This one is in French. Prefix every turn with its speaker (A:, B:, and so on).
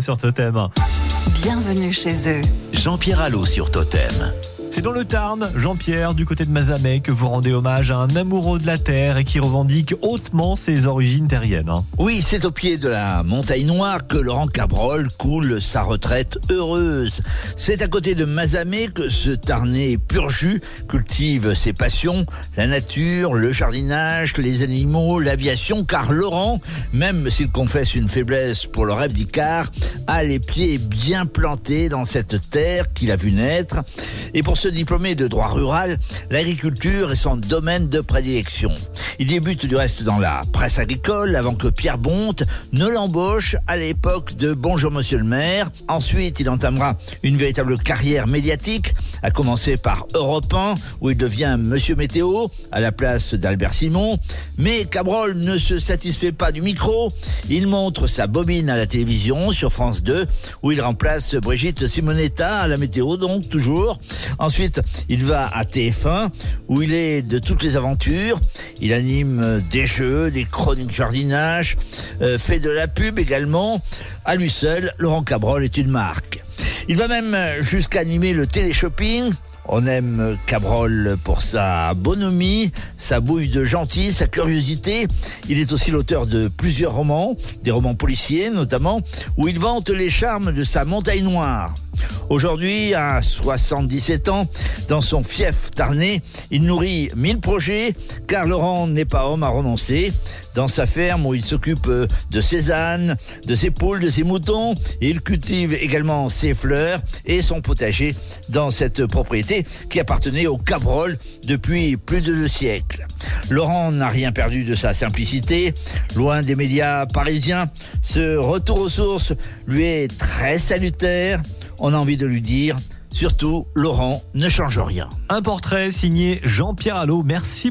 A: sur Totem.
B: Bienvenue chez eux.
C: Jean-Pierre Allot sur Totem.
A: C'est dans le Tarn, Jean-Pierre, du côté de Mazamet, que vous rendez hommage à un amoureux de la terre et qui revendique hautement ses origines terriennes. hein.
D: Oui, c'est au pied de la montagne noire que Laurent Cabrol coule sa retraite heureuse. C'est à côté de Mazamet que ce Tarnais pur jus cultive ses passions, la nature, le jardinage, les animaux, l'aviation, car Laurent, même s'il confesse une faiblesse pour le rêve d'Icare, a les pieds bien plantés dans cette terre qu'il a vu naître. Et pour diplômé de droit rural, l'agriculture est son domaine de prédilection. Il débute du reste dans la presse agricole avant que Pierre Bonte ne l'embauche à l'époque de Bonjour Monsieur le maire. Ensuite, il entamera une véritable carrière médiatique, à commencer par Europe 1, où il devient Monsieur Météo, à la place d'Albert Simon. Mais Cabrol ne se satisfait pas du micro. Il montre sa bobine à la télévision sur France 2, où il remplace Brigitte Simonetta à la météo, donc toujours. Ensuite, il va à TF1, où il est de toutes les aventures. Il anime euh, des jeux, des chroniques jardinage, euh, fait de la pub également. À lui seul, Laurent Cabrol est une marque. Il va même euh, jusqu'à animer le téléshopping. On aime Cabrol pour sa bonhomie, sa bouille de gentil, sa curiosité. Il est aussi l'auteur de plusieurs romans, des romans policiers notamment, où il vante les charmes de sa montagne noire. Aujourd'hui, à 77 ans, dans son fief tarnais, il nourrit mille projets, car Laurent n'est pas homme à renoncer. Dans sa ferme où il s'occupe de ses ânes, de ses poules, de ses moutons, il cultive également ses fleurs et son potager dans cette propriété qui appartenait au Cabrol depuis plus de deux siècles. Laurent n'a rien perdu de sa simplicité. Loin des médias parisiens, ce retour aux sources lui est très salutaire. On a envie de lui dire, surtout, Laurent ne change rien.
A: Un portrait signé Jean-Pierre Allot. Merci